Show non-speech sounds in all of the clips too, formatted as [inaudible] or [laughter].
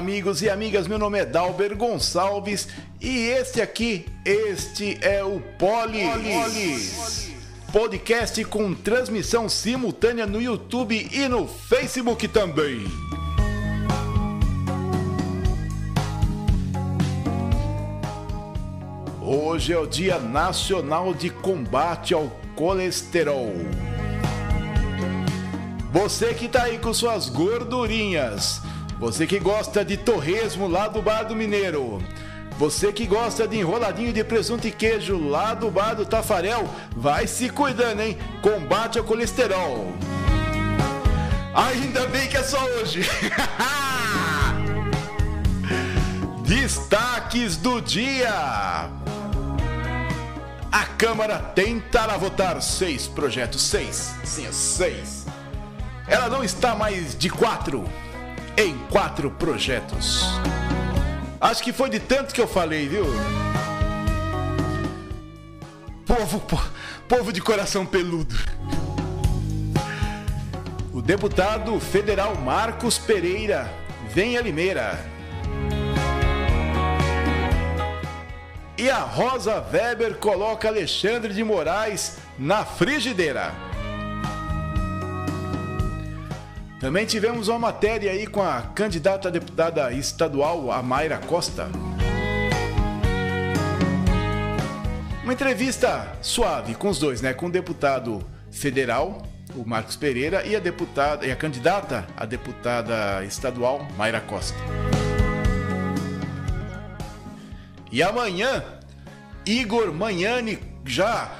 Amigos e amigas. Meu nome é Dalber Gonçalves e este aqui, este é o Polis. Polis. Podcast com transmissão simultânea no YouTube e no Facebook também. Hoje é o Dia Nacional de Combate ao Colesterol. Você que tá aí com suas gordurinhas, você que gosta de torresmo lá do Bar do Mineiro, você que gosta de enroladinho de presunto e queijo lá do Bar do Tafarel, vai se cuidando, hein? Combate ao colesterol. Ainda bem que é só hoje. [laughs] Destaques do dia. A Câmara tentará votar seis projetos, seis, sim, seis. Ela não está mais de quatro, em quatro projetos. Acho que foi de tanto que eu falei, viu? Povo, po, povo de coração peludo. O deputado federal Marcos Pereira vem a Limeira E a Rosa Weber coloca Alexandre de Moraes na frigideira. Também tivemos uma matéria aí com a candidata a deputada estadual, a Mayra Costa. Uma entrevista suave com os dois, né? Com o deputado federal, o Marcos Pereira, e a deputada e a candidata a deputada estadual, Mayra Costa. E amanhã, Igor Manhani já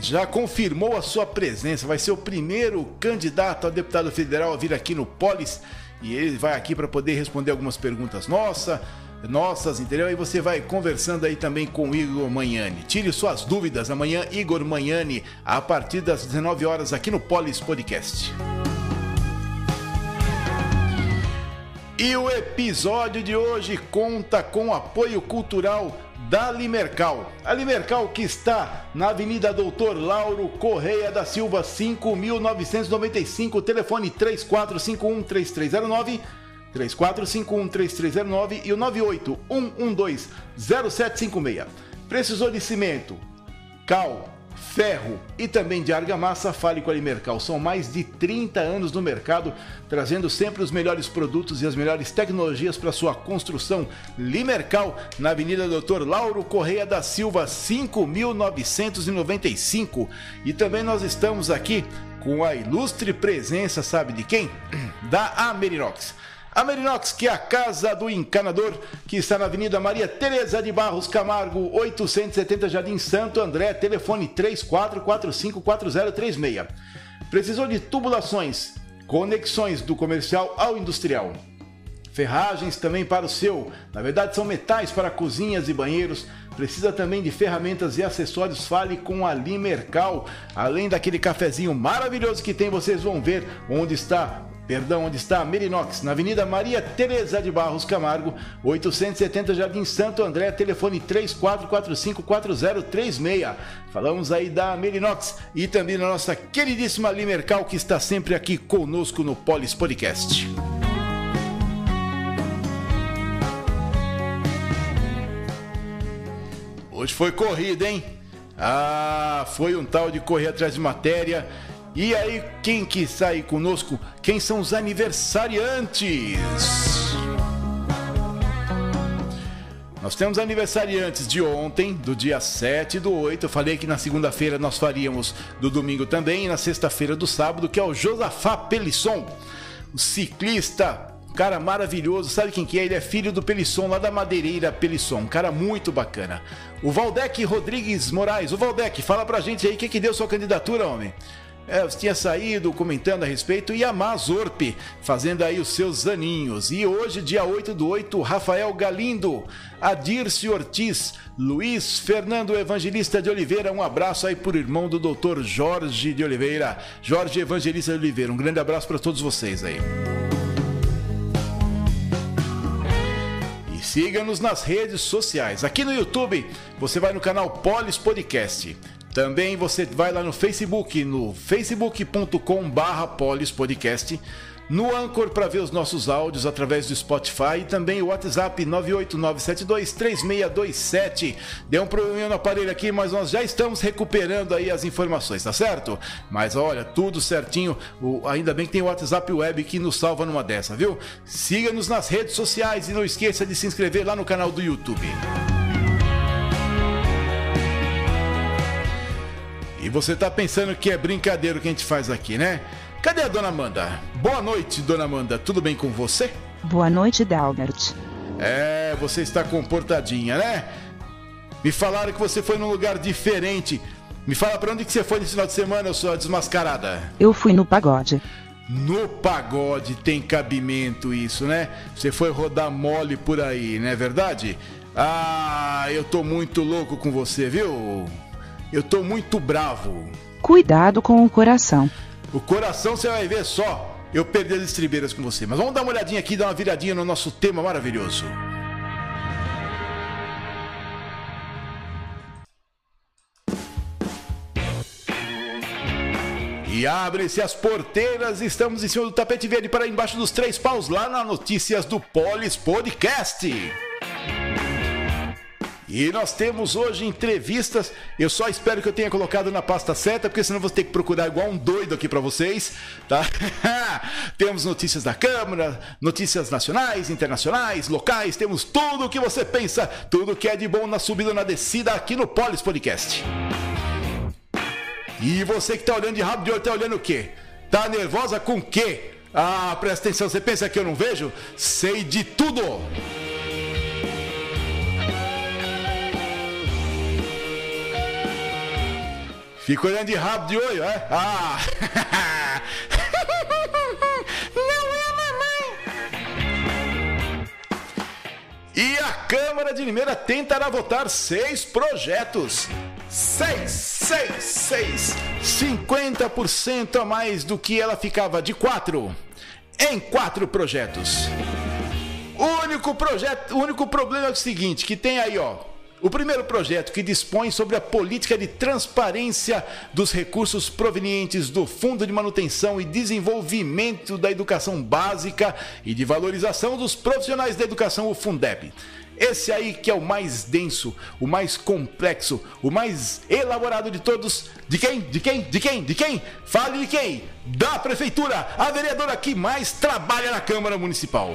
já confirmou a sua presença. Vai ser o primeiro candidato a deputado federal a vir aqui no Polis e ele vai aqui para poder responder algumas perguntas nossa, nossas, entendeu? E você vai conversando aí também com o Igor Manhani. Tire suas dúvidas amanhã, Igor Manhani, a partir das 19 horas aqui no Polis Podcast. E o episódio de hoje conta com apoio cultural da Limercal. A Limercal que está na Avenida Doutor Lauro Correia da Silva, 5995, telefone 34513309, 34513309 e o 981120756. Precisou de cimento, cal, ferro e também de argamassa, fale com a Limercal. São mais de 30 anos no mercado, trazendo sempre os melhores produtos e as melhores tecnologias para sua construção. Limercal, na Avenida Doutor Lauro Correia da Silva, 5995. E também nós estamos aqui com a ilustre presença, sabe de quem? [clears throat] Da Amerinox. A Merinox, que é a casa do encanador, que está na Avenida Maria Tereza de Barros Camargo, 870 Jardim Santo André, telefone 34454036. Precisou de tubulações, conexões do comercial ao industrial. Ferragens também para o seu, na verdade são metais para cozinhas e banheiros. Precisa também de ferramentas e acessórios, fale com a Limercal. Além daquele cafezinho maravilhoso que tem, vocês vão ver onde está Perdão, onde está a Merinox, na Avenida Maria Teresa de Barros Camargo, 870 Jardim Santo André, telefone 34454036. Falamos aí da Merinox e também da nossa queridíssima Limercal que está sempre aqui conosco no Polis Podcast. Hoje foi corrida, hein? Ah, foi um tal de correr atrás de matéria e aí, quem que sai conosco? Quem são os aniversariantes? Nós temos aniversariantes de ontem, do dia 7 do 8. Eu falei que na segunda-feira nós faríamos do domingo também e na sexta-feira do sábado, que é o Josafá Pelisson, o ciclista cara maravilhoso. Sabe quem que é? Ele é filho do Pelisson, lá da Madeireira Pelisson. Um cara muito bacana. O Valdec Rodrigues Moraes. O Valdec, fala pra gente aí o que, que deu sua candidatura, homem. É, tinha saído comentando a respeito e a Mazorp fazendo aí os seus aninhos. E hoje, dia 8 do 8, Rafael Galindo, Adirce Ortiz, Luiz Fernando Evangelista de Oliveira. Um abraço aí por irmão do doutor Jorge de Oliveira, Jorge Evangelista de Oliveira. Um grande abraço para todos vocês aí. Siga-nos nas redes sociais. Aqui no YouTube, você vai no canal Polis Podcast. Também você vai lá no Facebook, no facebook.com/polispodcast. no Anchor para ver os nossos áudios através do Spotify e também o WhatsApp 989723627. Deu um probleminha no aparelho aqui, mas nós já estamos recuperando aí as informações, tá certo? Mas olha, tudo certinho. O, ainda bem que tem o WhatsApp Web que nos salva numa dessa, viu? Siga-nos nas redes sociais e não esqueça de se inscrever lá no canal do YouTube. E você tá pensando que é brincadeira o que a gente faz aqui, né? Cadê a dona Amanda? Boa noite, dona Amanda. Tudo bem com você? Boa noite, Dalbert. É, você está comportadinha, né? Me falaram que você foi num lugar diferente. Me fala pra onde que você foi nesse final de semana, sua desmascarada? Eu fui no pagode. No pagode tem cabimento isso, né? Você foi rodar mole por aí, não é verdade? Ah, eu tô muito louco com você, viu? Eu tô muito bravo. Cuidado com o coração. O coração você vai ver só. Eu perdi as estribeiras com você. Mas vamos dar uma olhadinha aqui, dar uma viradinha no nosso tema maravilhoso. E abrem-se as porteiras, estamos em cima do tapete verde para embaixo dos três paus lá na Notícias do Polis Podcast. E nós temos hoje entrevistas. Eu só espero que eu tenha colocado na pasta certa, porque senão vou ter que procurar igual um doido aqui para vocês, tá? [laughs] temos notícias da Câmara, notícias nacionais, internacionais, locais, temos tudo o que você pensa, tudo que é de bom na subida na descida aqui no Polis Podcast. E você que tá olhando de rabo de olho, tá olhando o quê? Tá nervosa com o quê? Ah, presta atenção, você pensa que eu não vejo? Sei de tudo! Fica olhando de rabo de olho, é? Ah! [laughs] Não é mamãe! E a Câmara de Limeira tentará votar seis projetos. Seis, seis, seis. 50% a mais do que ela ficava de quatro. Em quatro projetos. O único projeto, o único problema é o seguinte, que tem aí, ó, o primeiro projeto que dispõe sobre a política de transparência dos recursos provenientes do Fundo de Manutenção e Desenvolvimento da Educação Básica e de Valorização dos Profissionais da Educação, o Fundeb. Esse aí que é o mais denso, o mais complexo, o mais elaborado de todos. De quem? De quem? De quem? De quem? Fale de quem? Da prefeitura, a vereadora que mais trabalha na Câmara Municipal.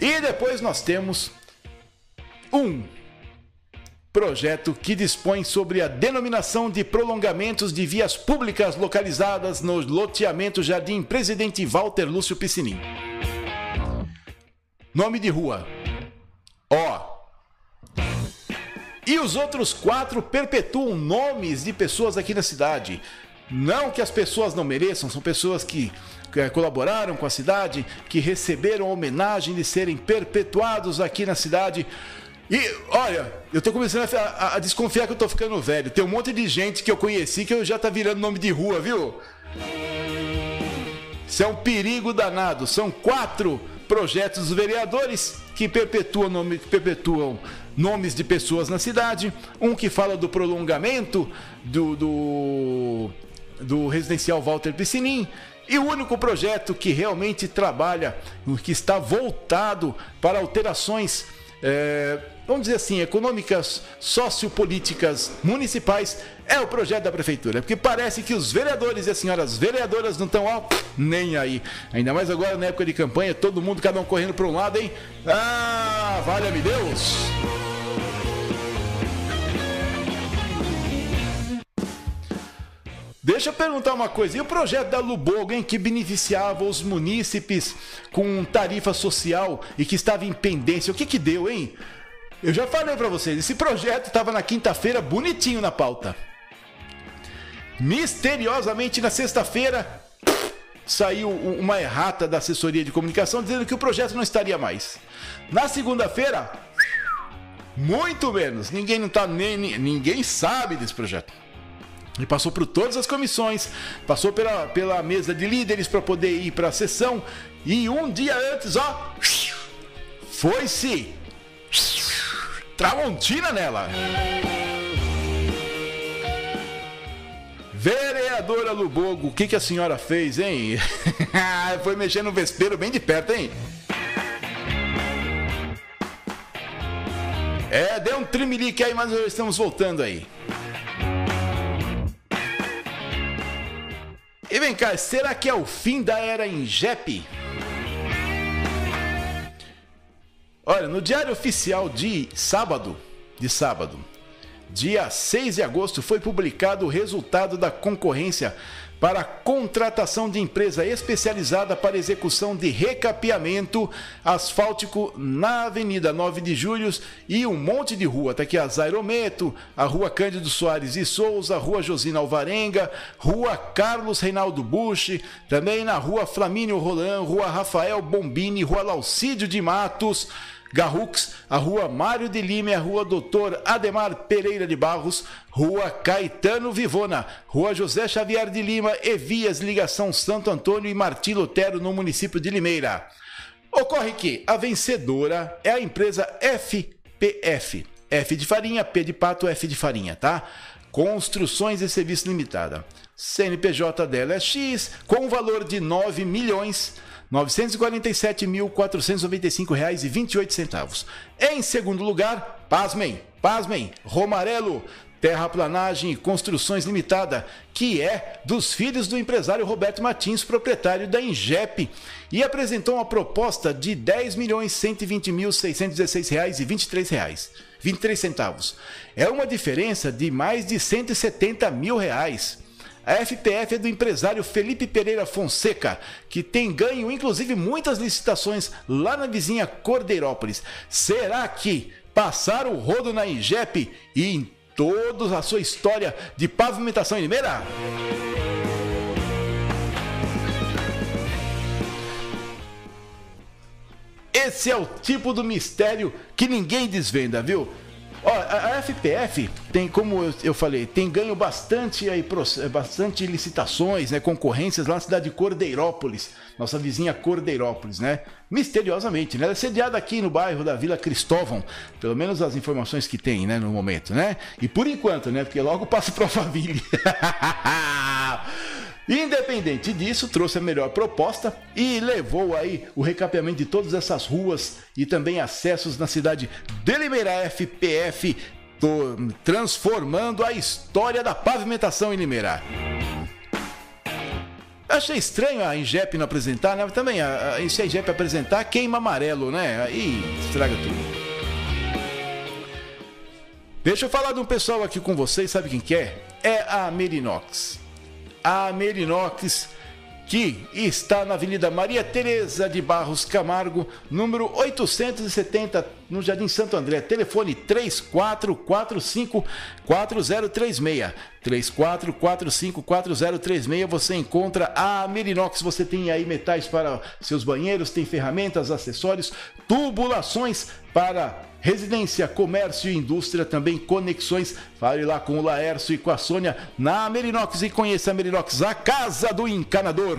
E depois nós temos um projeto que dispõe sobre a denominação de prolongamentos de vias públicas localizadas no loteamento Jardim Presidente Walter Lúcio Piscinim. Nome de rua. Ó. E os outros quatro perpetuam nomes de pessoas aqui na cidade. Não que as pessoas não mereçam, são pessoas que colaboraram com a cidade, que receberam homenagem de serem perpetuados aqui na cidade. E olha, eu tô começando a, a, a, desconfiar que eu tô ficando velho. Tem um monte de gente que eu conheci que eu já tá virando nome de rua, viu? Isso é um perigo danado. São quatro projetos dos vereadores que perpetuam, nome, perpetuam nomes de pessoas na cidade. Um que fala do prolongamento do, do, do residencial Walter Piscinin. E o único projeto que realmente trabalha, que está voltado para alterações é, vamos dizer assim, econômicas, sociopolíticas municipais é o projeto da prefeitura. Porque parece que os vereadores e as senhoras vereadoras não estão ó, nem aí. Ainda mais agora na época de campanha, todo mundo, cada um correndo para um lado, hein? Ah, valha-me Deus! Deixa eu perguntar uma coisa. E o projeto da Lubogo, hein, que beneficiava os munícipes com tarifa social e que estava em pendência, o que que deu, hein? Eu já falei para vocês, esse projeto estava na quinta-feira bonitinho na pauta. Misteriosamente na sexta-feira saiu uma errata da assessoria de comunicação dizendo que o projeto não estaria mais. Na segunda-feira, muito menos. Ninguém não tá nem ninguém sabe desse projeto. E passou por todas as comissões, passou pela, pela mesa de líderes para poder ir para a sessão. E um dia antes, ó, foi-se Tramontina nela. Vereador Vereadora Lubogo, o que, que a senhora fez, hein? [laughs] Foi mexer no vespeiro bem de perto, hein? É, deu um trimelique aí, mas estamos voltando aí. E vem cá, será que é o fim da era Ingep? Olha, no Diário Oficial de sábado, de sábado, dia 6 de agosto, foi publicado o resultado da concorrência para contratação de empresa especializada para execução de recapeamento asfáltico na Avenida 9 de Julho e um monte de rua. Tá aqui a Zairometo, a Rua Cândido Soares e Souza, a Rua Josina Alvarenga, Rua Carlos Reinaldo Bush, também na Rua Flamínio Roland, Rua Rafael Bombini, Rua Laucídio de Matos, Garrux, a Rua Mário de Lima a Rua Doutor Ademar Pereira de Barros, Rua Caetano Vivona, Rua José Xavier de Lima e vias ligação Santo Antônio e Martim Lutero no município de Limeira. Ocorre que a vencedora é a empresa FPF. F de farinha, P de pato, F de farinha, tá? Construções e Serviço Limitada. CNPJ dela é X, com valor de 9 milhões R$ 947.495,28. Em segundo lugar, pasmem, pasmem, Romarelo, Terraplanagem e Construções Limitada, que é dos filhos do empresário Roberto Martins, proprietário da Ingep, e apresentou uma proposta de R$ 10.120.616,23. 23 centavos. É uma diferença de mais de 170 mil reais. A FPF é do empresário Felipe Pereira Fonseca, que tem ganho inclusive muitas licitações lá na vizinha Cordeirópolis. Será que passaram o rodo na IGEP e em toda a sua história de pavimentação em Limeira? Esse é o tipo do mistério que ninguém desvenda, viu? Ó, a FPF tem, como eu falei, tem ganho bastante aí, bastante licitações, né, concorrências lá na cidade de Cordeirópolis, nossa vizinha Cordeirópolis, né? Misteriosamente, né? Ela é sediada aqui no bairro da Vila Cristóvão, pelo menos as informações que tem, né, no momento, né? E por enquanto, né, porque logo passa para Alphaville. [laughs] Independente disso, trouxe a melhor proposta e levou aí o recapeamento de todas essas ruas e também acessos na cidade de Limeira FPF, transformando a história da pavimentação em Limeira. Achei estranho a Ingep não apresentar, né? Também, a, a, se a Ingep apresentar, queima amarelo, né? Aí estraga tudo. Deixa eu falar de um pessoal aqui com vocês, sabe quem que é? É a Merinox a Merinox, que está na Avenida Maria Tereza de Barros Camargo, número 870, no Jardim Santo André. Telefone 3445 4036. 3445 4036. Você encontra a Merinox. Você tem aí metais para seus banheiros, tem ferramentas, acessórios, tubulações para residência, comércio e indústria, também conexões. Fale lá com o Laércio e com a Sônia na Merinox e conheça a Merinox, a casa do encanador.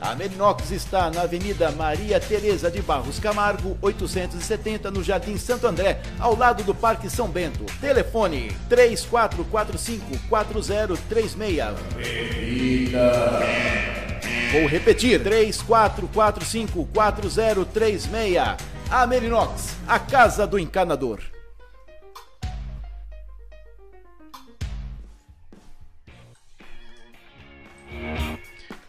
A Merinox está na Avenida Maria Tereza de Barros Camargo, 870, no Jardim Santo André, ao lado do Parque São Bento. Telefone 3445-4036. Vou repetir, 3445-4036. A Merinox, a casa do encanador.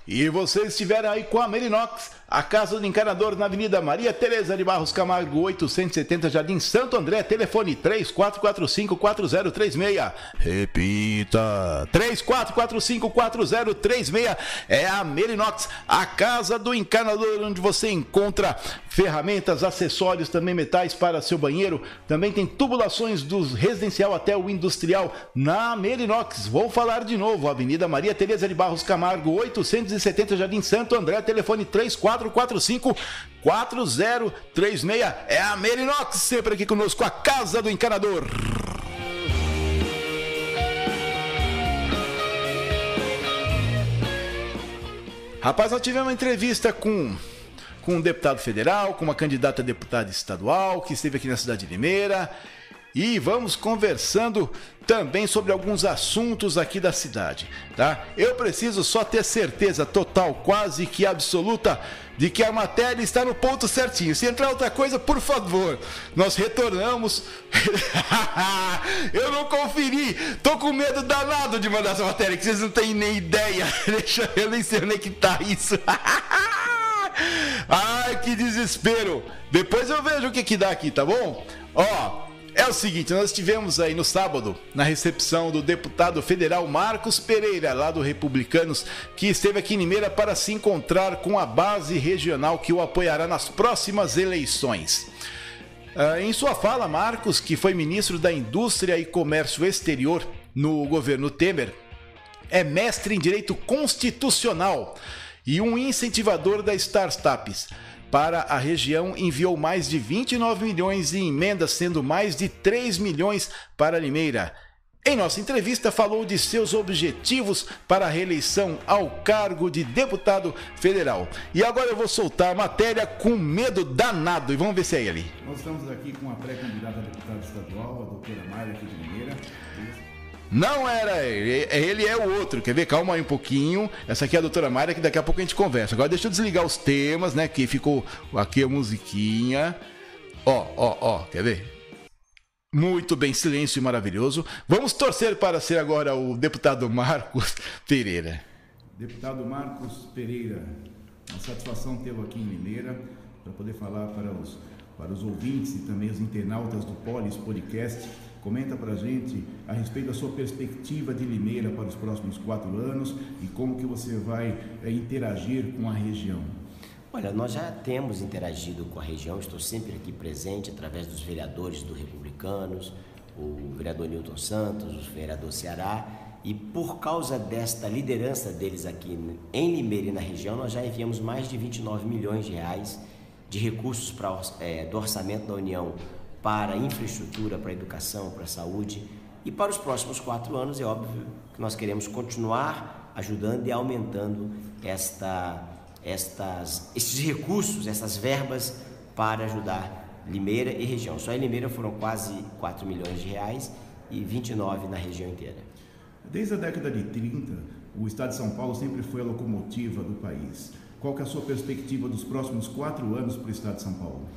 E vocês estiveram aí com a Merinox, a Casa do Encanador na Avenida Maria Tereza de Barros Camargo, 870 Jardim Santo André, telefone 34454036. Repita, 34454036 é a Merinox, a Casa do Encanador onde você encontra ferramentas, acessórios, também metais para seu banheiro. Também tem tubulações do residencial até o industrial na Merinox. Vou falar de novo, Avenida Maria Tereza de Barros Camargo, 870 Jardim Santo André, telefone 3445 4036. É a Merinox, sempre aqui conosco, a Casa do Encanador. Rapaz, nós tivemos uma entrevista com, com um deputado federal, com uma candidata a deputada estadual, que esteve aqui na cidade de Limeira. E vamos conversando também sobre alguns assuntos aqui da cidade, tá? Eu preciso só ter certeza total, quase que absoluta, de que a matéria está no ponto certinho. Se entrar outra coisa, por favor, nós retornamos. [laughs] eu não conferi, tô com medo danado de mandar essa matéria, que vocês não têm nem ideia. [laughs] Deixa eu nem sei onde é que tá isso. [laughs] Ai, que desespero. Depois eu vejo o que que dá aqui, tá bom? Ó, é o seguinte, nós estivemos aí no sábado na recepção do deputado federal Marcos Pereira, lá do Republicanos, que esteve aqui em Limeira para se encontrar com a base regional que o apoiará nas próximas eleições. Uh, em sua fala, Marcos, que foi ministro da Indústria e Comércio Exterior no governo Temer, é mestre em direito constitucional e um incentivador das startups para a região enviou mais de 29 milhões em emendas, sendo mais de 3 milhões para Limeira. Em nossa entrevista, falou de seus objetivos para a reeleição ao cargo de deputado federal. E agora eu vou soltar a matéria com medo danado e vamos ver se é ele. Nós estamos aqui com a pré-candidata a deputada estadual, a doutora Mayra aqui. Não era ele, ele é o outro. Quer ver? Calma aí um pouquinho. Essa aqui é a doutora Mayra, que daqui a pouco a gente conversa. Agora deixa eu desligar os temas, né? Que ficou aqui a musiquinha. Ó, ó, ó, quer ver? Muito bem, silêncio maravilhoso. Vamos torcer para ser agora o deputado Marcos [laughs] Pereira. Deputado Marcos Pereira, uma satisfação tê-lo aqui em Mineira para poder falar para os, para os ouvintes e também os internautas do Polis Podcast Comenta para a gente a respeito da sua perspectiva de Limeira para os próximos quatro anos e como que você vai é, interagir com a região. Olha, nós já temos interagido com a região, estou sempre aqui presente através dos vereadores do Republicanos, o vereador Newton Santos, o vereador Ceará, e por causa desta liderança deles aqui em Limeira e na região, nós já enviamos mais de 29 milhões de reais de recursos para, é, do orçamento da União para infraestrutura, para educação, para saúde. E para os próximos quatro anos, é óbvio que nós queremos continuar ajudando e aumentando esta, estas, esses recursos, essas verbas para ajudar Limeira e região. Só em Limeira foram quase 4 milhões de reais e 29 na região inteira. Desde a década de 30, o Estado de São Paulo sempre foi a locomotiva do país. Qual é a sua perspectiva dos próximos quatro anos para o Estado de São Paulo?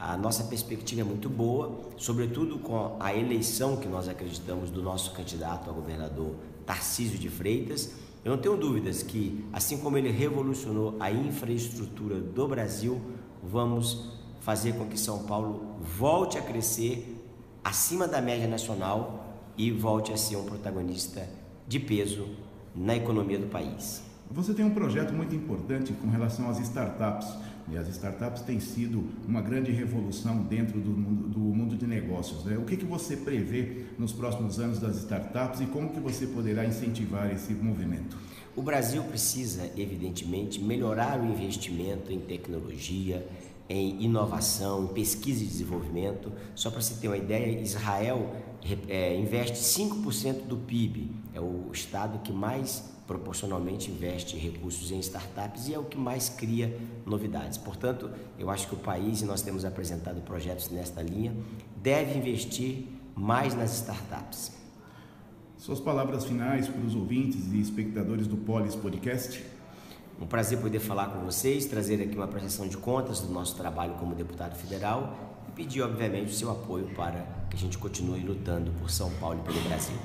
A nossa perspectiva é muito boa, sobretudo com a eleição que nós acreditamos do nosso candidato a governador Tarcísio de Freitas. Eu não tenho dúvidas que, assim como ele revolucionou a infraestrutura do Brasil, vamos fazer com que São Paulo volte a crescer acima da média nacional e volte a ser um protagonista de peso na economia do país. Você tem um projeto muito importante com relação às startups. E as startups têm sido uma grande revolução dentro do mundo, do mundo de negócios. Né? O que, que você prevê nos próximos anos das startups e como que você poderá incentivar esse movimento? O Brasil precisa, evidentemente, melhorar o investimento em tecnologia, em inovação, em pesquisa e desenvolvimento. Só para você ter uma ideia, Israel é, investe 5% do PIB, é o estado que mais proporcionalmente investe recursos em startups e é o que mais cria novidades. Portanto, eu acho que o país, e nós temos apresentado projetos nesta linha, deve investir mais nas startups. Suas palavras finais para os ouvintes e espectadores do Polis Podcast. Um prazer poder falar com vocês, trazer aqui uma prestação de contas do nosso trabalho como deputado federal e pedir, obviamente, o seu apoio para que a gente continue lutando por São Paulo e pelo Brasil.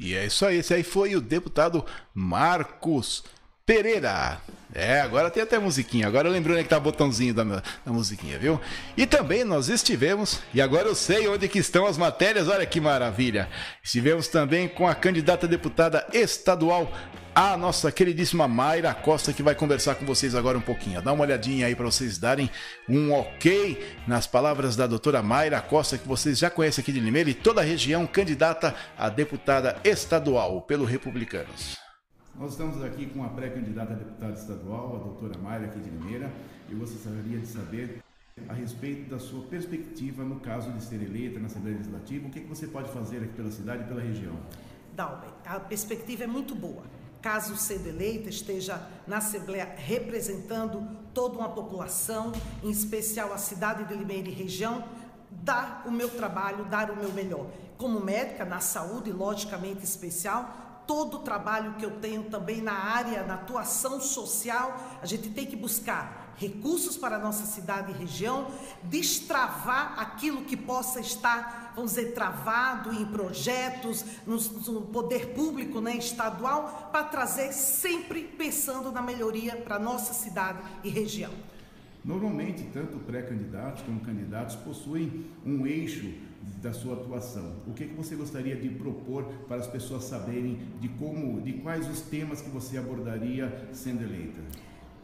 E é isso aí, esse aí foi o deputado Marcos Pereira. É, agora tem até musiquinha. Agora eu lembrei onde é que tá o botãozinho da, da musiquinha, viu? E também nós estivemos, e agora eu sei onde que estão as matérias, olha que maravilha. Estivemos também com a candidata deputada estadual, a nossa queridíssima Mayra Costa, que vai conversar com vocês agora um pouquinho. Dá uma olhadinha aí para vocês darem um ok nas palavras da doutora Mayra Costa, que vocês já conhecem aqui de Limeira e toda a região, candidata a deputada estadual pelo Republicanos. Nós estamos aqui com a pré-candidata a deputada estadual, a doutora Mayra aqui de Limeira, eu gostaria de saber a respeito da sua perspectiva no caso de ser eleita na Assembleia Legislativa, o que, que você pode fazer aqui pela cidade e pela região? Dalben, a perspectiva é muito boa. Caso sendo eleita, esteja na Assembleia representando toda uma população, em especial a cidade de Limeira e região, dar o meu trabalho, dar o meu melhor. Como médica, na saúde, logicamente especial, todo o trabalho que eu tenho também na área, na atuação social, a gente tem que buscar recursos para a nossa cidade e região, destravar aquilo que possa estar, vamos dizer, travado em projetos, no, no poder público né, estadual, para trazer sempre pensando na melhoria para a nossa cidade e região. Normalmente, tanto pré-candidatos como candidatos possuem um eixo da sua atuação. O que, que você gostaria de propor para as pessoas saberem de como, de quais os temas que você abordaria sendo eleita?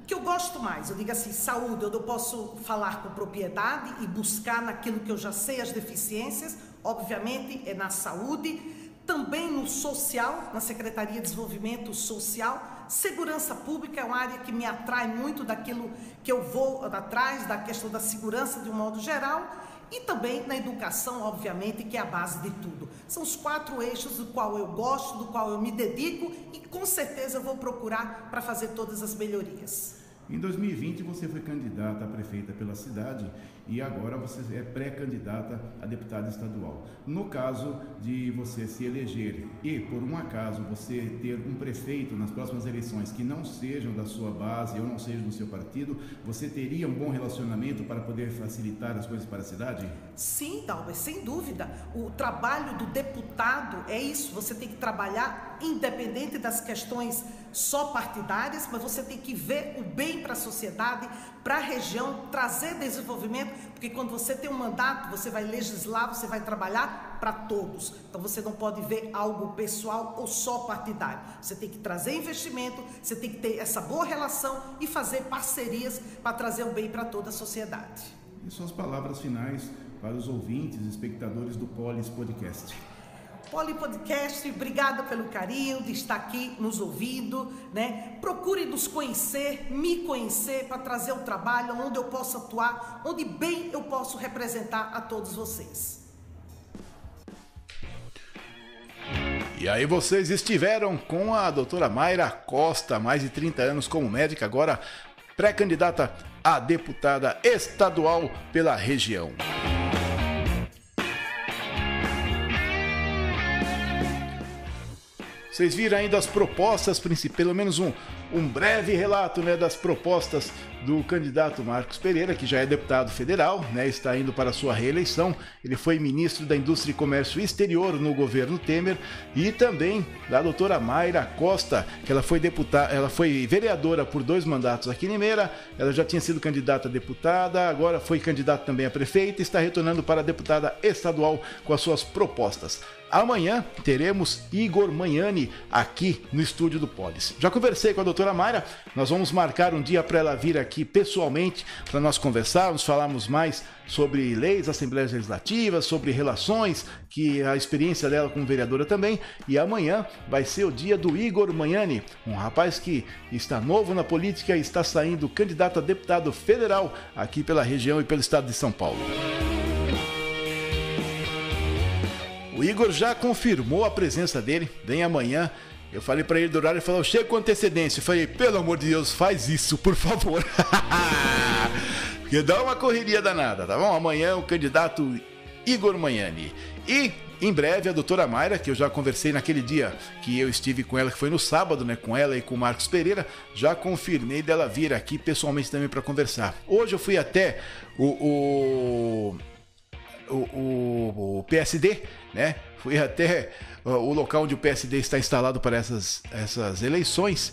O que eu gosto mais, eu digo assim, saúde, eu posso falar com propriedade e buscar naquilo que eu já sei as deficiências, obviamente é na saúde, também no social, na Secretaria de Desenvolvimento Social, segurança pública é uma área que me atrai muito daquilo que eu vou atrás, da questão da segurança de um modo geral, e também na educação, obviamente, que é a base de tudo. São os quatro eixos do qual eu gosto, do qual eu me dedico e com certeza eu vou procurar para fazer todas as melhorias. Em 2020 você foi candidata a prefeita pela cidade e agora você é pré-candidata a deputada estadual. No caso de você se eleger e, por um acaso, você ter um prefeito nas próximas eleições que não sejam da sua base ou não sejam do seu partido, você teria um bom relacionamento para poder facilitar as coisas para a cidade? Sim, talvez, sem dúvida. O trabalho do deputado é isso, você tem que trabalhar independente das questões só partidárias, mas você tem que ver o bem para a sociedade, para a região, trazer desenvolvimento, porque quando você tem um mandato, você vai legislar, você vai trabalhar para todos. Então você não pode ver algo pessoal ou só partidário. Você tem que trazer investimento, você tem que ter essa boa relação e fazer parcerias para trazer o bem para toda a sociedade. E suas palavras finais para os ouvintes espectadores do Polis Podcast. Poli Podcast, obrigada pelo carinho de estar aqui nos ouvindo, né? Procure nos conhecer, me conhecer para trazer o trabalho onde eu posso atuar, onde bem eu posso representar a todos vocês. E aí vocês estiveram com a doutora Mayra Costa, mais de 30 anos como médica, agora pré-candidata a deputada estadual pela região. Vocês viram ainda as propostas, pelo menos um, um breve relato né, das propostas do candidato Marcos Pereira, que já é deputado federal, né, está indo para sua reeleição. Ele foi ministro da Indústria e Comércio Exterior no governo Temer e também da doutora Mayra Costa, que ela foi deputada, ela foi vereadora por dois mandatos aqui em Limeira. Ela já tinha sido candidata a deputada, agora foi candidata também a prefeita e está retornando para deputada estadual com as suas propostas. Amanhã teremos Igor Manhani aqui no estúdio do Polis. Já conversei com a doutora Mayra, nós vamos marcar um dia para ela vir aqui pessoalmente para nós conversarmos, falarmos mais sobre leis, assembleias legislativas, sobre relações, que a experiência dela como vereadora também. E amanhã vai ser o dia do Igor Manhani, um rapaz que está novo na política e está saindo candidato a deputado federal aqui pela região e pelo estado de São Paulo. O Igor já confirmou a presença dele, vem amanhã. Eu falei para ele do horário, ele falou, chega com antecedência. Eu falei, pelo amor de Deus, faz isso, por favor. [laughs] Porque dá uma correria danada, tá bom? Amanhã o candidato Igor Manhani. E em breve a doutora Mayra, que eu já conversei naquele dia que eu estive com ela, que foi no sábado, né? Com ela e com o Marcos Pereira, já confirmei dela vir aqui pessoalmente também para conversar. Hoje eu fui até o, o o, o, o PSD, né? Fui até o local onde o PSD está instalado para essas, essas eleições.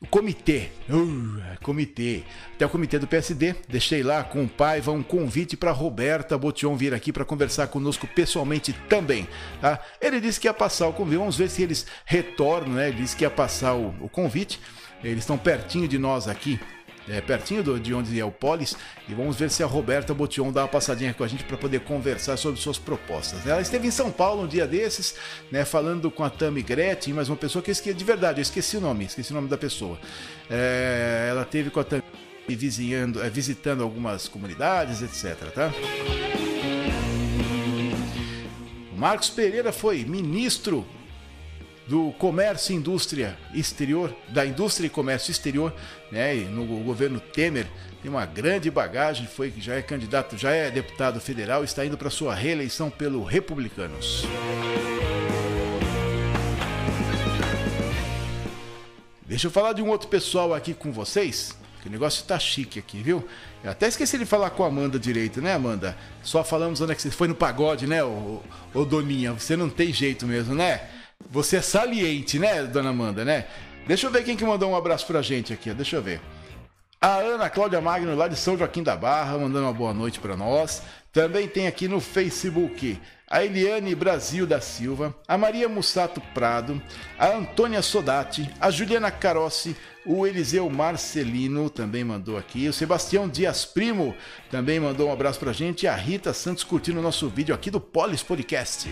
o comitê, uh, comitê, até o comitê do PSD, deixei lá com o Paiva um convite para Roberta Botion vir aqui para conversar conosco pessoalmente também, tá? Ele disse que ia passar o convite, vamos ver se eles retornam, né? Ele disse que ia passar o, o convite, eles estão pertinho de nós aqui é, pertinho do, de onde é o Polis, e vamos ver se a Roberta Botion dá uma passadinha com a gente para poder conversar sobre suas propostas. Ela esteve em São Paulo um dia desses, né, falando com a Tami Gretchen, mas uma pessoa que eu esqueci, de verdade, eu esqueci o nome, esqueci o nome da pessoa. É, ela teve com a Tami vizinhando, é, visitando algumas comunidades, etc. Tá? Marcos Pereira foi ministro do comércio e indústria exterior, da indústria e comércio exterior, né, no governo Temer, tem uma grande bagagem, foi que já é candidato, já é deputado federal, está indo para sua reeleição pelo Republicanos. Deixa eu falar de um outro pessoal aqui com vocês, que o negócio tá chique aqui, viu? Eu até esqueci de falar com a Amanda direito, né, Amanda? Só falamos onde é que você foi no pagode, né, ô, ô Doninha? Você não tem jeito mesmo, né? Você é saliente, né, dona Amanda, né? Deixa eu ver quem que mandou um abraço pra gente aqui, deixa eu ver. A Ana Cláudia Magno, lá de São Joaquim da Barra, mandando uma boa noite para nós. Também tem aqui no Facebook a Eliane Brasil da Silva, a Maria Mussato Prado, a Antônia Sodati, a Juliana Carossi, o Eliseu Marcelino também mandou aqui, o Sebastião Dias Primo também mandou um abraço pra gente, e a Rita Santos curtindo o nosso vídeo aqui do Polis Podcast.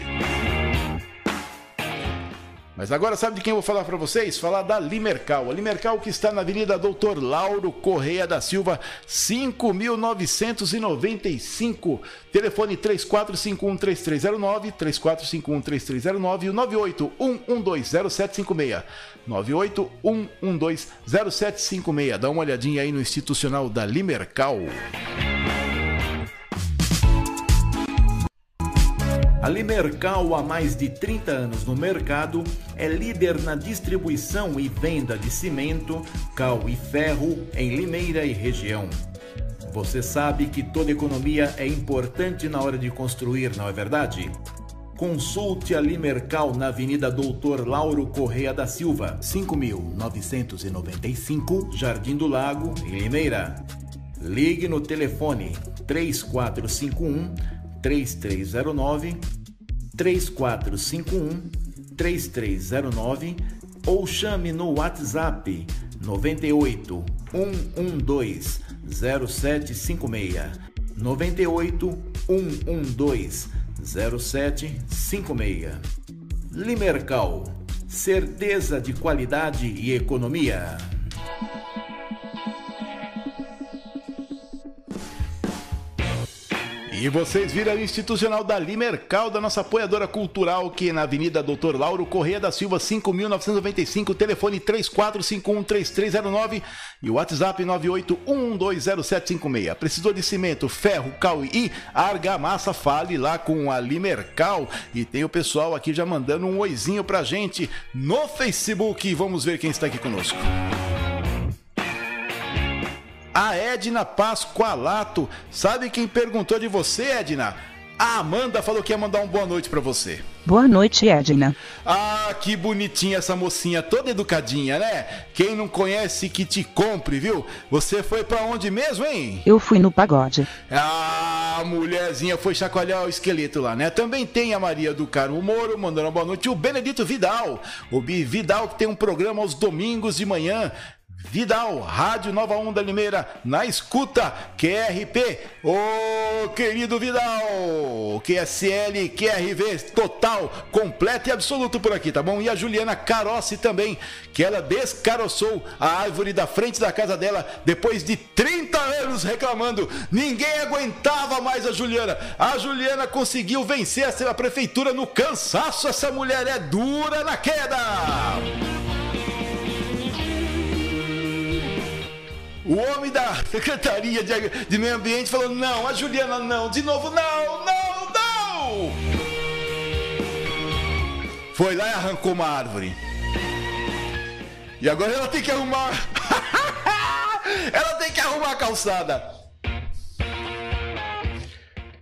Mas agora sabe de quem eu vou falar para vocês? Falar da Limercal. A Limercal que está na Avenida Doutor Lauro Correia da Silva, 5995. Telefone 34513309, 34513309 e o 981120756. 981120756. Dá uma olhadinha aí no institucional da Limercal. A Limercal, há mais de 30 anos no mercado, é líder na distribuição e venda de cimento, cal e ferro em Limeira e região. Você sabe que toda economia é importante na hora de construir, não é verdade? Consulte a Limercal na Avenida Doutor Lauro Correia da Silva, 5995, Jardim do Lago, em Limeira. Ligue no telefone 3451 3309 3451 3309 ou chame no WhatsApp 98 112 0756 98 112 0756 Limercal certeza de qualidade e economia. E vocês viram o institucional da Limercal, da nossa apoiadora cultural, que na Avenida Doutor Lauro Correia da Silva, 5.995, telefone 34513309 e o WhatsApp 981120756. Precisou de cimento, ferro, cal e argamassa? Fale lá com a Limercal. E tem o pessoal aqui já mandando um oizinho pra gente no Facebook. Vamos ver quem está aqui conosco. A Edna Pascoalato. Sabe quem perguntou de você, Edna? A Amanda falou que ia mandar uma boa noite para você. Boa noite, Edna. Ah, que bonitinha essa mocinha, toda educadinha, né? Quem não conhece que te compre, viu? Você foi para onde mesmo, hein? Eu fui no pagode. Ah, a mulherzinha foi chacoalhar o esqueleto lá, né? Também tem a Maria do Carmo Moro mandando uma boa noite. E o Benedito Vidal. O Vidal que tem um programa aos domingos de manhã Vidal, Rádio Nova Onda Limeira, na escuta, QRP, ô querido Vidal, QSL, QRV, total, completo e absoluto por aqui, tá bom? E a Juliana Carossi também, que ela descaroçou a árvore da frente da casa dela depois de 30 anos reclamando. Ninguém aguentava mais a Juliana. A Juliana conseguiu vencer a prefeitura no cansaço. Essa mulher é dura na queda. O homem da [laughs] Secretaria de, de Meio Ambiente falou: não, a Juliana não, de novo, não, não, não! Foi lá e arrancou uma árvore. E agora ela tem que arrumar. [laughs] ela tem que arrumar a calçada.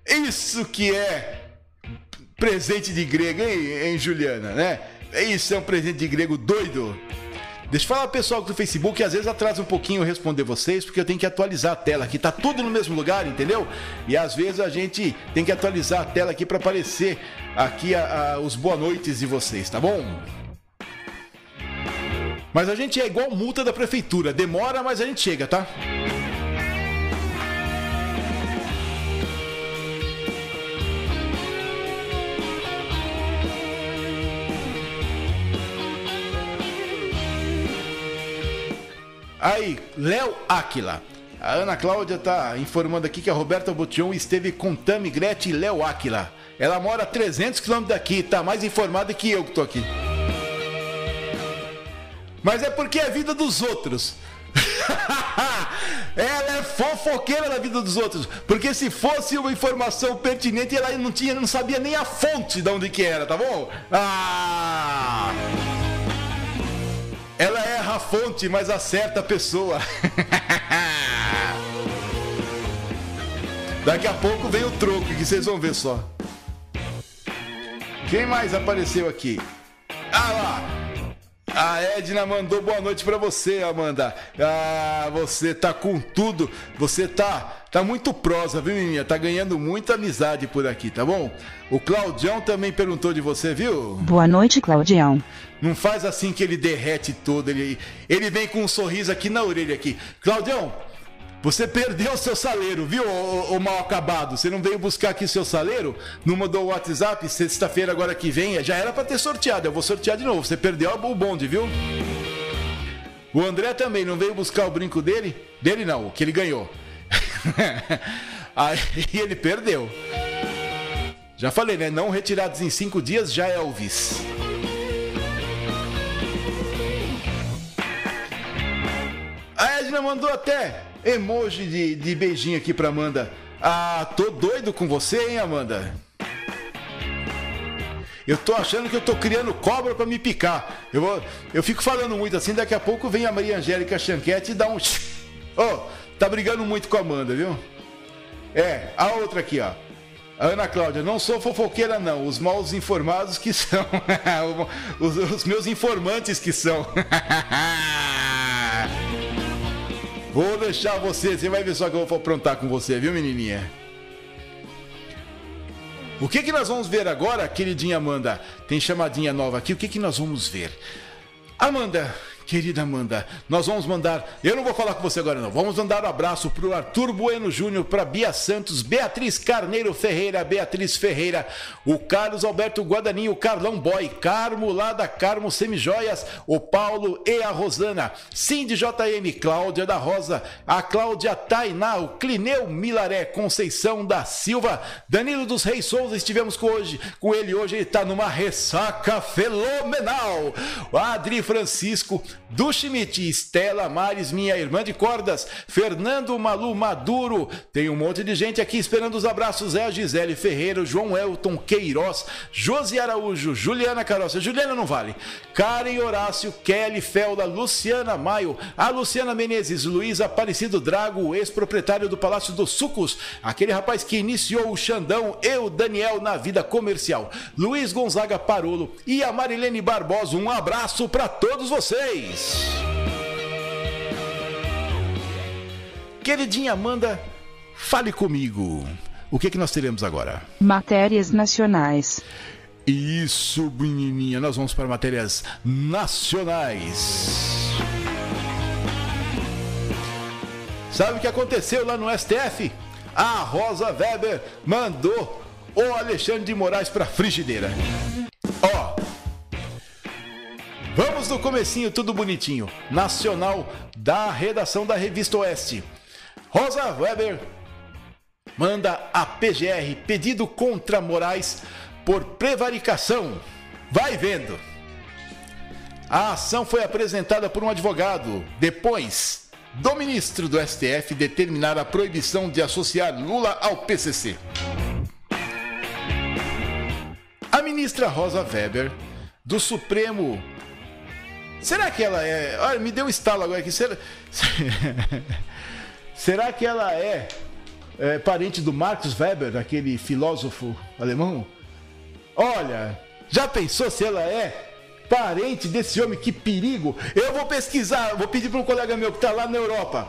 Isso que é presente de grego, hein, hein Juliana, né? Isso é um presente de grego doido. Deixa eu falar pro pessoal do Facebook às vezes atrasa um pouquinho eu responder vocês, porque eu tenho que atualizar a tela aqui. Tá tudo no mesmo lugar, entendeu? E às vezes a gente tem que atualizar a tela aqui para aparecer aqui a, a, os boa noites de vocês, tá bom? Mas a gente é igual multa da prefeitura, demora, mas a gente chega, tá? Aí, Léo Aquila. A Ana Cláudia tá informando aqui que a Roberta Botion esteve com Tami Gretchen e Léo Aquila. Ela mora a 300 quilômetros daqui, tá mais informada que eu que tô aqui. Mas é porque é a vida dos outros. [laughs] ela é fofoqueira da vida dos outros. Porque se fosse uma informação pertinente, ela não tinha, não sabia nem a fonte de onde que era, tá bom? Ah! A fonte, mas acerta a pessoa. [laughs] Daqui a pouco vem o troco, que vocês vão ver só. Quem mais apareceu aqui? Ah lá! A Edna mandou boa noite para você, Amanda. Ah, você tá com tudo. Você tá tá muito prosa, viu, menina? Tá ganhando muita amizade por aqui, tá bom? O Claudião também perguntou de você, viu? Boa noite, Claudião. Não faz assim que ele derrete todo. Ele, ele vem com um sorriso aqui na orelha aqui. Claudião, você perdeu o seu saleiro, viu, o, mal acabado? Você não veio buscar aqui seu saleiro? Não mandou o WhatsApp? Sexta-feira agora que vem, já era para ter sorteado. Eu vou sortear de novo. Você perdeu o bonde, viu? O André também não veio buscar o brinco dele? Dele não, o que ele ganhou. [laughs] Aí ele perdeu. Já falei, né? Não retirados em cinco dias, já é Elvis. A Edna mandou até emoji de, de beijinho aqui pra Amanda. Ah, tô doido com você, hein, Amanda? Eu tô achando que eu tô criando cobra para me picar. Eu, vou, eu fico falando muito assim, daqui a pouco vem a Maria Angélica Chanquete e dá um. [laughs] Oh, tá brigando muito com a Amanda, viu? É, a outra aqui, ó. Ana Cláudia, não sou fofoqueira, não. Os mal informados que são. [laughs] os, os meus informantes que são. [laughs] Vou deixar você, você vai ver só que eu vou aprontar com você, viu, menininha? O que que nós vamos ver agora, queridinha Amanda? Tem chamadinha nova aqui, o que que nós vamos ver? Amanda, Querida Amanda, nós vamos mandar. Eu não vou falar com você agora, não. Vamos mandar um abraço pro Arthur Bueno Júnior, para Bia Santos, Beatriz Carneiro Ferreira, Beatriz Ferreira, o Carlos Alberto Guadaninho, o Carlão Boy, Carmo lá da Carmo Semijoias, o Paulo e a Rosana, Cindy JM, Cláudia da Rosa, a Cláudia Tainá, o Clineu Milaré, Conceição da Silva, Danilo dos Reis Souza, estivemos com, hoje, com ele hoje, ele está numa ressaca fenomenal. O Adri Francisco, do Schmidt, Estela Mares, minha irmã de cordas, Fernando Malu Maduro, tem um monte de gente aqui esperando os abraços, é a Gisele Ferreira, João Elton Queiroz, Josi Araújo, Juliana Caroça, Juliana não vale, Karen Horácio, Kelly Felda, Luciana Maio, a Luciana Menezes, Luiz Aparecido Drago, ex-proprietário do Palácio dos Sucos, aquele rapaz que iniciou o Xandão e o Daniel na vida comercial, Luiz Gonzaga Parolo e a Marilene Barbosa, um abraço para todos vocês! Queridinha Amanda, fale comigo. O que, que nós teremos agora? Matérias nacionais. Isso, menininha. Nós vamos para matérias nacionais. Sabe o que aconteceu lá no STF? A Rosa Weber mandou o Alexandre de Moraes para frigideira. Ó, Vamos no comecinho, tudo bonitinho. Nacional da redação da Revista Oeste. Rosa Weber manda a PGR pedido contra Moraes por prevaricação. Vai vendo. A ação foi apresentada por um advogado. Depois do ministro do STF determinar a proibição de associar Lula ao PCC. A ministra Rosa Weber, do Supremo Será que ela é. Olha, me deu um estalo agora aqui. Será, [laughs] Será que ela é, é parente do Marcus Weber, aquele filósofo alemão? Olha, já pensou se ela é? parente desse homem, que perigo. Eu vou pesquisar, vou pedir para um colega meu que está lá na Europa.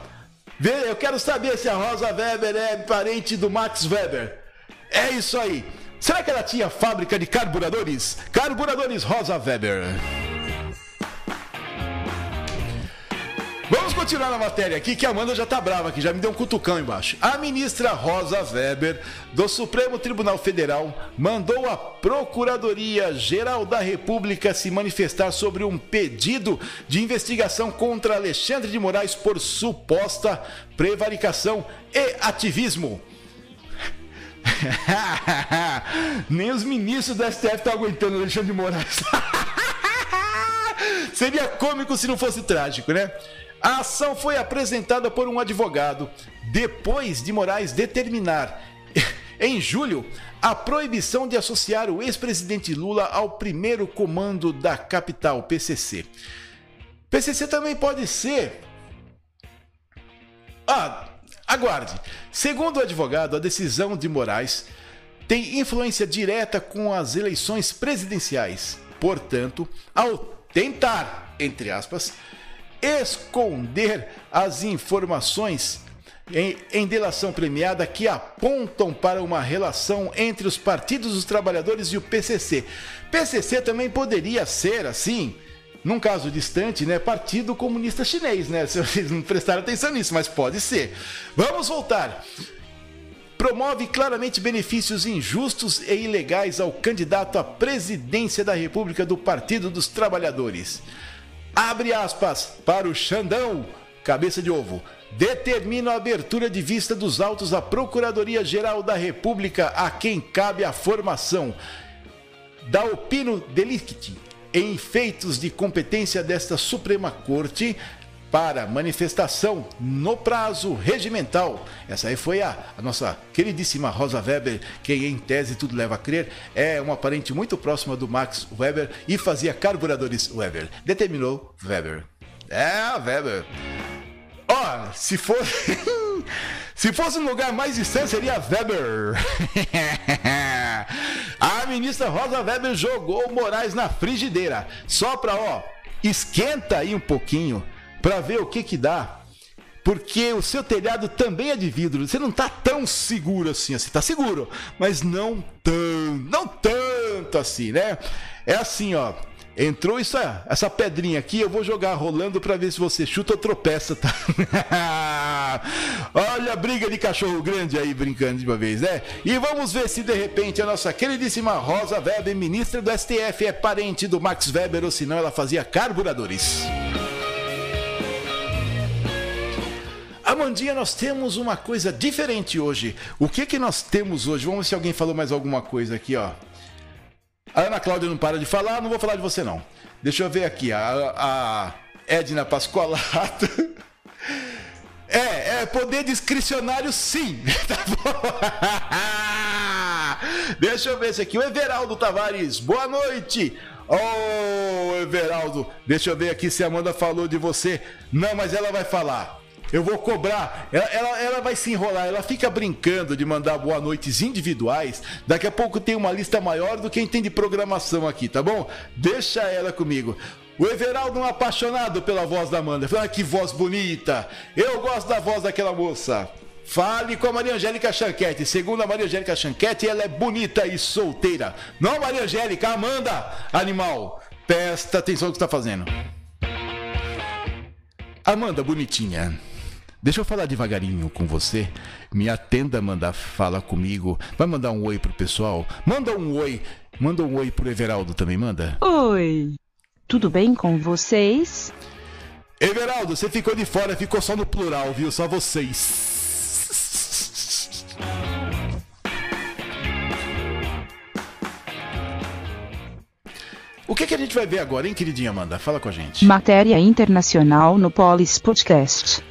Eu quero saber se a Rosa Weber é parente do Max Weber. É isso aí. Será que ela tinha fábrica de carburadores? Carburadores Rosa Weber. Vamos continuar na matéria aqui, que a Amanda já tá brava aqui, já me deu um cutucão embaixo. A ministra Rosa Weber, do Supremo Tribunal Federal, mandou a Procuradoria-Geral da República se manifestar sobre um pedido de investigação contra Alexandre de Moraes por suposta prevaricação e ativismo. [laughs] Nem os ministros do STF estão aguentando Alexandre de Moraes. [laughs] Seria cômico se não fosse trágico, né? A ação foi apresentada por um advogado depois de Moraes determinar, [laughs] em julho, a proibição de associar o ex-presidente Lula ao primeiro comando da capital, PCC. PCC também pode ser. Ah, aguarde. Segundo o advogado, a decisão de Moraes tem influência direta com as eleições presidenciais. Portanto, ao tentar, entre aspas, esconder as informações em, em, delação premiada que apontam para uma relação entre os partidos dos trabalhadores e o PCC. PCC também poderia ser assim, num caso distante, né, Partido Comunista Chinês, né? [laughs] Se vocês não prestaram atenção nisso, mas pode ser. Vamos voltar. Promove claramente benefícios injustos e ilegais ao candidato à presidência da República do Partido dos Trabalhadores abre aspas, para o Xandão, cabeça de ovo, determina a abertura de vista dos autos à Procuradoria-Geral da República, a quem cabe a formação da opino delicti em feitos de competência desta Suprema Corte para manifestação no prazo regimental. Essa aí foi a, a, nossa queridíssima Rosa Weber, que em tese tudo leva a crer, é uma parente muito próxima do Max Weber e fazia carburadores Weber. Determinou Weber. É, Weber. Ó, oh, se fosse. [laughs] se fosse um lugar mais distante, seria Weber. [laughs] a ministra Rosa Weber jogou Moraes na frigideira. Só pra, ó, esquenta aí um pouquinho para ver o que que dá. Porque o seu telhado também é de vidro. Você não está tão seguro assim. Você está seguro, mas não tão, não tanto assim, né? É assim, ó. Entrou isso, essa pedrinha aqui, eu vou jogar rolando para ver se você chuta ou tropeça, tá? [laughs] Olha a briga de cachorro grande aí brincando de uma vez, né? E vamos ver se de repente a nossa queridíssima Rosa Weber, ministra do STF, é parente do Max Weber ou se não ela fazia carburadores. Amandinha, nós temos uma coisa diferente hoje. O que que nós temos hoje? Vamos ver se alguém falou mais alguma coisa aqui, ó. A Ana Cláudia não para de falar, não vou falar de você não. Deixa eu ver aqui, a, a Edna Pascolato. [laughs] É, é poder discricionário sim. [laughs] Tá bom? [laughs] Deixa eu ver esse aqui. O Everaldo Tavares, boa noite. Oh, Everaldo, deixa eu ver aqui se a Amanda falou de você. Não, mas ela vai falar. Eu vou cobrar. Ela, ela, ela, vai se enrolar. Ela fica brincando de mandar boa noites individuais. Daqui a pouco tem uma lista maior do que tem de programação aqui, tá bom? Deixa ela comigo. O Everaldo é um apaixonado pela voz da Amanda. Ah, que voz bonita. Eu gosto da voz daquela moça. Fale com a Maria Angélica Chanquete. Segundo a Maria Angélica Chanquete, ela é bonita e solteira. Não, Maria Angélica, Amanda, animal. Presta atenção no que está fazendo. Amanda, bonitinha. Deixa eu falar devagarinho com você. Me atenda a mandar fala comigo. Vai mandar um oi pro pessoal? Manda um oi. Manda um oi pro Everaldo também, manda. Oi. Tudo bem com vocês? Everaldo, você ficou de fora, ficou só no plural, viu? Só vocês. O que, que a gente vai ver agora, hein, queridinha Amanda? Fala com a gente. Matéria internacional no Polis Podcast.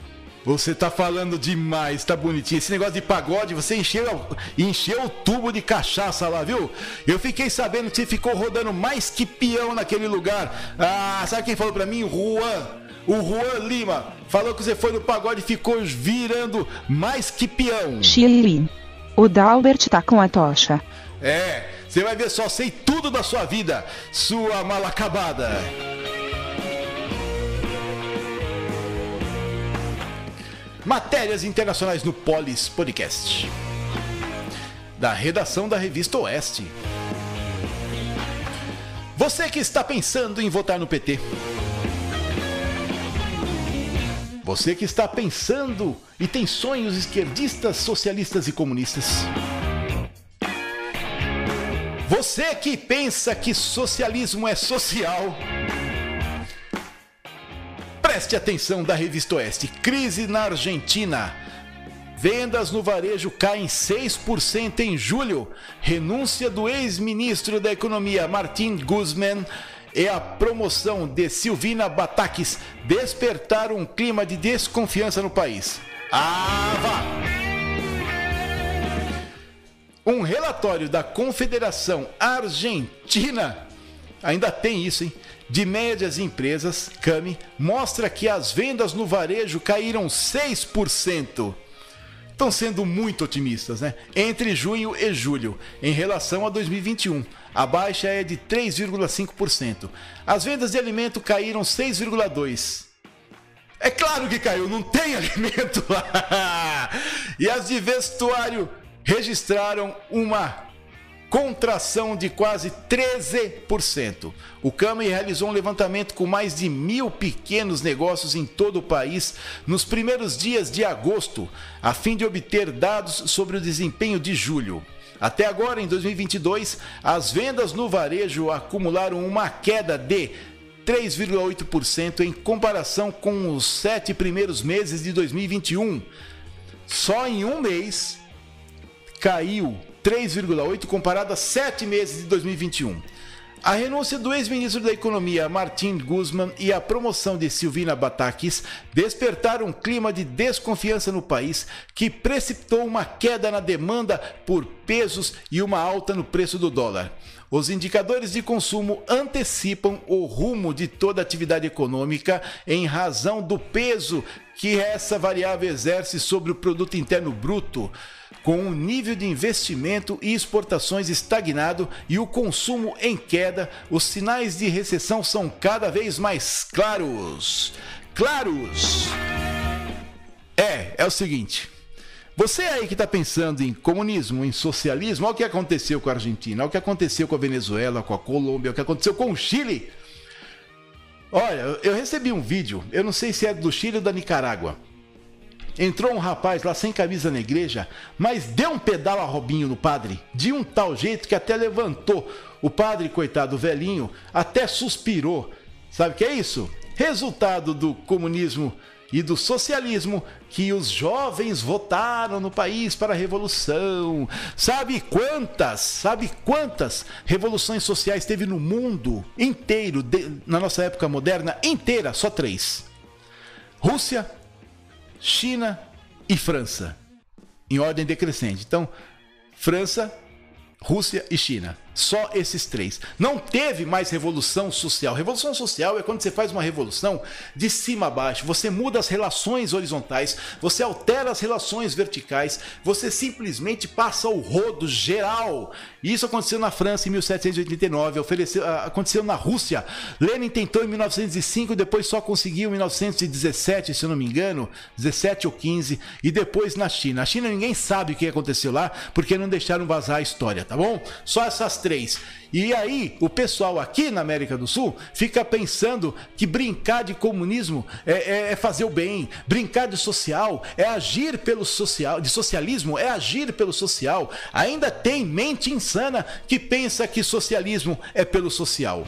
Você tá falando demais, tá bonitinho. Esse negócio de pagode, você encheu, encheu o tubo de cachaça lá, viu? Eu fiquei sabendo que você ficou rodando mais que peão naquele lugar. Ah, sabe quem falou pra mim? Juan. O Juan Lima falou que você foi no pagode e ficou virando mais que peão. Chile. O Dalbert tá com a tocha. É, Você vai ver só, sei tudo da sua vida, sua mal acabada. Matérias internacionais no Polis Podcast. Da redação da revista Oeste. Você que está pensando em votar no PT. Você que está pensando e tem sonhos esquerdistas, socialistas e comunistas. Você que pensa que socialismo é social. Preste atenção da revista Oeste. Crise na Argentina. Vendas no varejo caem 6% em julho. Renúncia do ex-ministro da Economia Martin Guzman e a promoção de Silvina Batakis despertaram um clima de desconfiança no país. Vá! Um relatório da Confederação Argentina, ainda tem isso, hein? De médias empresas, CAMI, mostra que as vendas no varejo caíram 6%. Estão sendo muito otimistas, né? Entre junho e julho, em relação a 2021. A baixa é de 3,5%. As vendas de alimento caíram 6,2%. É claro que caiu, não tem [laughs] alimento lá. e as de vestuário registraram uma contração de quase 13%. O CAMI realizou um levantamento com mais de mil pequenos negócios em todo o país nos primeiros dias de agosto, a fim de obter dados sobre o desempenho de julho. Até agora, em 2022, as vendas no varejo acumularam uma queda de 3,8% em comparação com os sete primeiros meses de 2021. Só em um mês, caiu 3,8 comparado a sete meses de 2021. A renúncia do ex-ministro da Economia Martin Guzman e a promoção de Silvina Batakis despertaram um clima de desconfiança no país que precipitou uma queda na demanda por pesos e uma alta no preço do dólar. Os indicadores de consumo antecipam o rumo de toda atividade econômica em razão do peso que essa variável exerce sobre o produto interno bruto com o nível de investimento e exportações estagnado e o consumo em queda, os sinais de recessão são cada vez mais claros. Claros! É, é o seguinte. Você aí que está pensando em comunismo, em socialismo, olha o que aconteceu com a Argentina, olha o que aconteceu com a Venezuela, com a Colômbia, o que aconteceu com o Chile. Olha, eu recebi um vídeo, eu não sei se é do Chile ou da Nicarágua Entrou um rapaz lá sem camisa na igreja, mas deu um pedal a Robinho no padre, de um tal jeito que até levantou. O padre, coitado velhinho, até suspirou. Sabe o que é isso? Resultado do comunismo e do socialismo que os jovens votaram no país para a revolução. Sabe quantas, sabe quantas revoluções sociais teve no mundo inteiro, de, na nossa época moderna inteira? Só três: Rússia, China e França, em ordem decrescente. Então, França, Rússia e China. Só esses três. Não teve mais revolução social. Revolução social é quando você faz uma revolução de cima a baixo. Você muda as relações horizontais, você altera as relações verticais, você simplesmente passa o rodo geral. Isso aconteceu na França em 1789, ofereceu, ah, aconteceu na Rússia. Lenin tentou em 1905, depois só conseguiu em 1917, se eu não me engano, 17 ou 15, e depois na China. A China ninguém sabe o que aconteceu lá, porque não deixaram vazar a história, tá bom? Só essas três. E aí, o pessoal aqui na América do Sul fica pensando que brincar de comunismo é, é, é, fazer o bem, brincar de social é agir pelo social, de socialismo é agir pelo social. Ainda tem mente insana que pensa que socialismo é pelo social.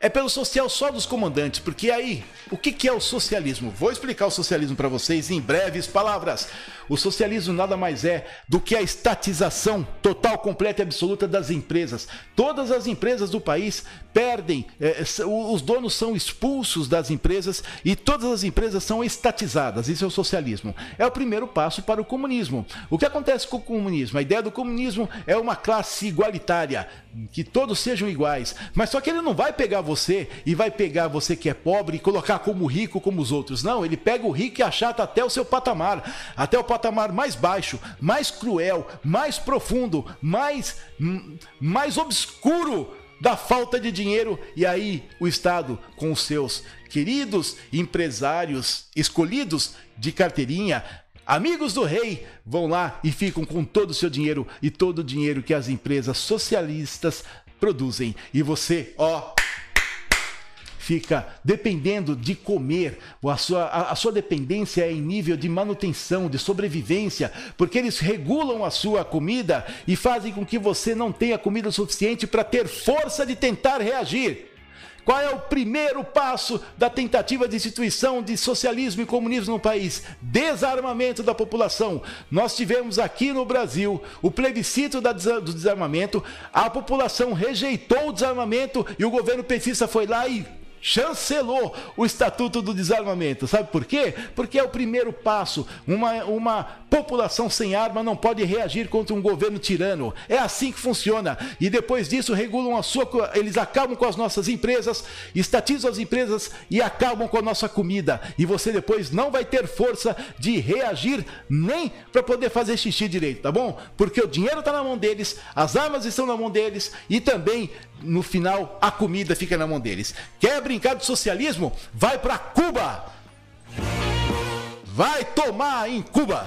É pelo social só dos comandantes, porque aí, o que é o socialismo? Vou explicar o socialismo para vocês em breves palavras. O socialismo nada mais é do que a estatização total, completa e absoluta das empresas. Todas as empresas do país perdem, é, os donos são expulsos das empresas e todas as empresas são estatizadas. Isso é o socialismo. É o primeiro passo para o comunismo. O que acontece com o comunismo? A ideia do comunismo é uma classe igualitária, que todos sejam iguais. Mas só que ele não vai pegar você e vai pegar você que é pobre e colocar como rico como os outros. Não, ele pega o rico e achata até o seu patamar, até o patamar mais baixo, mais cruel, mais profundo, mais mais obscuro da falta de dinheiro e aí o Estado com os seus queridos empresários escolhidos de carteirinha Amigos do rei vão lá e ficam com todo o seu dinheiro e todo o dinheiro que as empresas socialistas produzem. E você, ó, fica dependendo de comer, a sua, a, a, sua dependência é em nível de manutenção, de sobrevivência, porque eles regulam a sua comida e fazem com que você não tenha comida suficiente para ter força de tentar reagir. Qual é o primeiro passo da tentativa de instituição de socialismo e comunismo no país? Desarmamento da população. Nós tivemos aqui no Brasil o plebiscito do desarmamento, a população rejeitou o desarmamento e o governo petista foi lá e chancelou o Estatuto do Desarmamento. Sabe por quê? Porque é o primeiro passo. Uma, uma população sem arma não pode reagir contra um governo tirano. É assim que funciona. E depois disso, regulam a sua. Eles acabam com as nossas empresas, estatizam as empresas e acabam com a nossa comida. E você depois não vai ter força de reagir nem para poder fazer xixi direito, tá bom? Porque o dinheiro está na mão deles, as armas estão na mão deles e também no final a comida fica na mão deles. Quer brincar de socialismo? Vai para Cuba! Vai tomar em Cuba!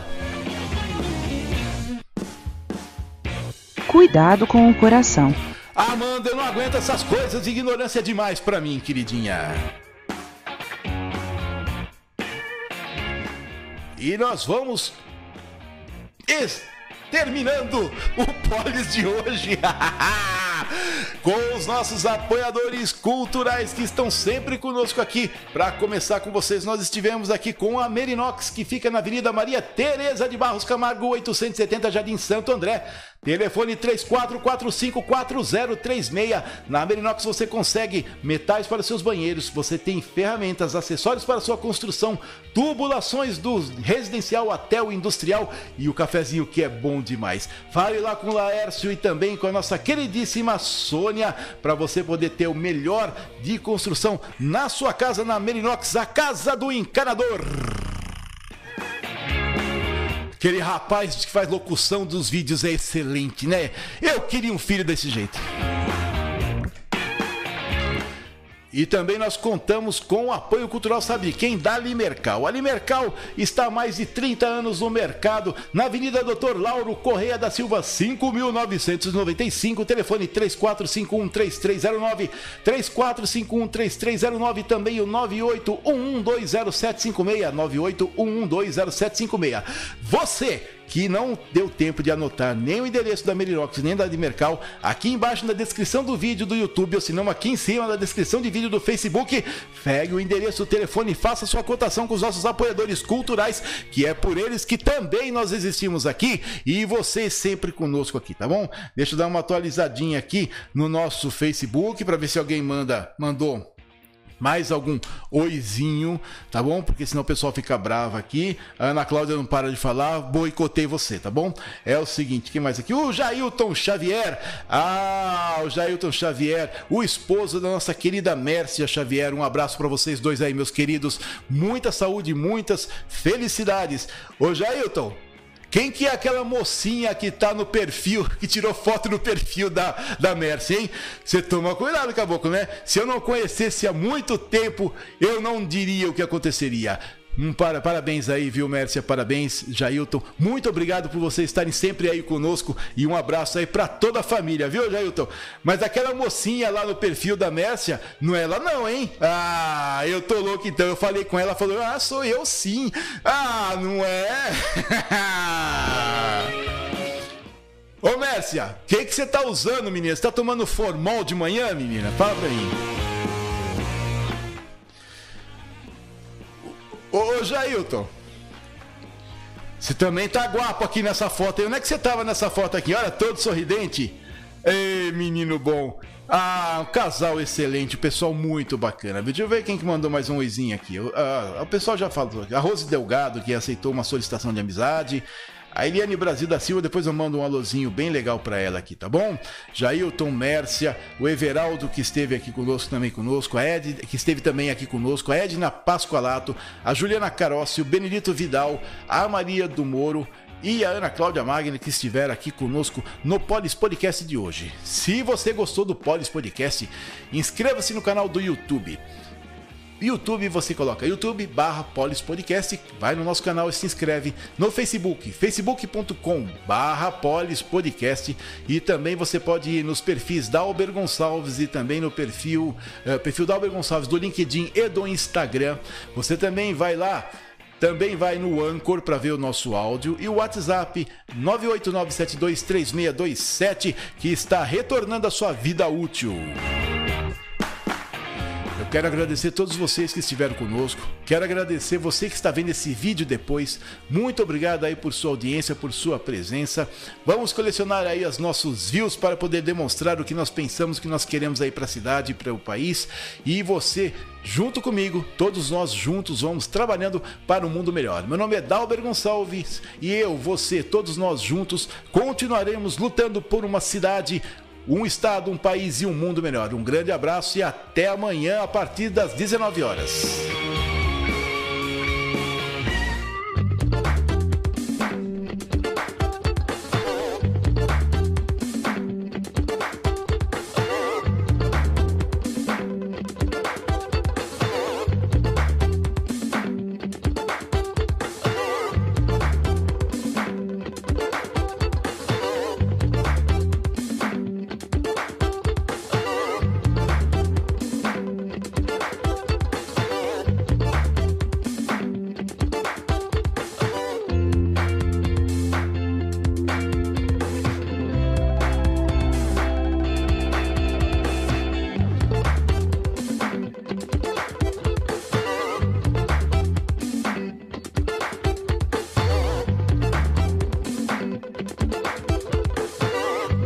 Cuidado com o coração. Amanda, eu não aguento essas coisas, ignorância é demais para mim, queridinha. E nós vamos terminando o Polis de hoje. [laughs] com os nossos apoiadores culturais que estão sempre conosco aqui. Para começar com vocês, nós estivemos aqui com a Merinox, que fica na Avenida Maria Tereza de Barros Camargo, 870 Jardim Santo André. Telefone 34454036. Na Merinox você consegue metais para seus banheiros, você tem ferramentas, acessórios para sua construção, tubulações do residencial até o industrial e o cafezinho que é bom demais. Fale lá com o Laércio e também com a nossa queridíssima Sônia para você poder ter o melhor de construção na sua casa na Merinox, a casa do encanador. Aquele rapaz que faz locução dos vídeos é excelente, né? Eu queria um filho desse jeito. E também nós contamos com o apoio cultural, sabe quem? Da Limercal. A Limercal está há mais de 30 anos no mercado, na Avenida Doutor Lauro Correia da Silva, 5.995, telefone 3451-3309, 3451-3309, também o 9811207756, 9811207756. Você que não deu tempo de anotar nem o endereço da Merirox nem da de Mercal, aqui embaixo na descrição do vídeo do YouTube, ou se não aqui em cima na descrição de vídeo do Facebook, pegue o endereço, o telefone e faça sua cotação com os nossos apoiadores culturais, que é por eles que também nós existimos aqui e vocês sempre conosco aqui, tá bom? Deixa eu dar uma atualizadinha aqui no nosso Facebook para ver se alguém manda mandou mais algum oizinho, tá bom? Porque senão o pessoal fica bravo aqui. A Ana Cláudia não para de falar, boicotei você, tá bom? É o seguinte, quem mais aqui? O Jailton Xavier. Ah, o Jailton Xavier, o esposo da nossa querida Mércia Xavier. Um abraço para vocês dois aí, meus queridos. Muita saúde, muitas felicidades. Ô Jailton, quem que é aquela mocinha que tá no perfil, que tirou foto no perfil da, da Mercy, hein? Você toma cuidado, caboclo, né? Se eu não conhecesse há muito tempo, eu não diria o que aconteceria. Um para, parabéns aí, viu, Mércia? Parabéns, Jailton. Muito obrigado por vocês estarem sempre aí conosco e um abraço aí para toda a família, viu, Jailton? Mas aquela mocinha lá no perfil da Mércia, não é ela não, hein? Ah, eu tô louco então. Eu falei com ela, falou: "Ah, sou eu sim". Ah, não é? [laughs] Ô Mércia, o que que você tá usando, menina? Você tá tomando formol de manhã, menina? Fala pra mim. Ô, Jailton. Você também tá guapo aqui nessa foto. Onde é que você tava nessa foto aqui? Olha, todo sorridente. Ei, menino bom. Ah, um casal excelente, pessoal muito bacana. Deixa eu ver quem que mandou mais um oizinho aqui. Ah, o pessoal já falou. A Rose Delgado, que aceitou uma solicitação de amizade. A Eliane Brasil da Silva, depois eu mando um alôzinho bem legal para ela aqui, tá bom? Jailton Mércia, o Everaldo que esteve aqui conosco também conosco, a Ed que esteve também aqui conosco, a Edna Pascoalato, a Juliana Carossi, o Benedito Vidal, a Maria do Moro, e a Ana Cláudia Magni que estiveram aqui conosco no Polis Podcast de hoje. Se você gostou do Polis Podcast, inscreva-se no canal do YouTube. YouTube, você coloca YouTube barra Polis Podcast, vai no nosso canal e se inscreve no Facebook, facebook.com barra Polis Podcast e também você pode ir nos perfis da Alber Gonçalves e também no perfil, uh, perfil da Alber Gonçalves do LinkedIn e do Instagram. Você também vai lá também vai no Anchor para ver o nosso áudio e o WhatsApp 989723627 que está retornando à sua vida útil. Quero agradecer a todos vocês que estiveram conosco. Quero agradecer você que está vendo esse vídeo depois. Muito obrigado aí por sua audiência, por sua presença. Vamos colecionar aí os nossos views para poder demonstrar o que nós pensamos que nós queremos aí para a cidade, para o país. E você junto comigo, todos nós juntos vamos trabalhando para um mundo melhor. Meu nome é Dalber Gonçalves e eu, você, todos nós juntos continuaremos lutando por uma cidade um estado, um país e um mundo melhor. Um grande abraço e até amanhã a partir das 19 horas.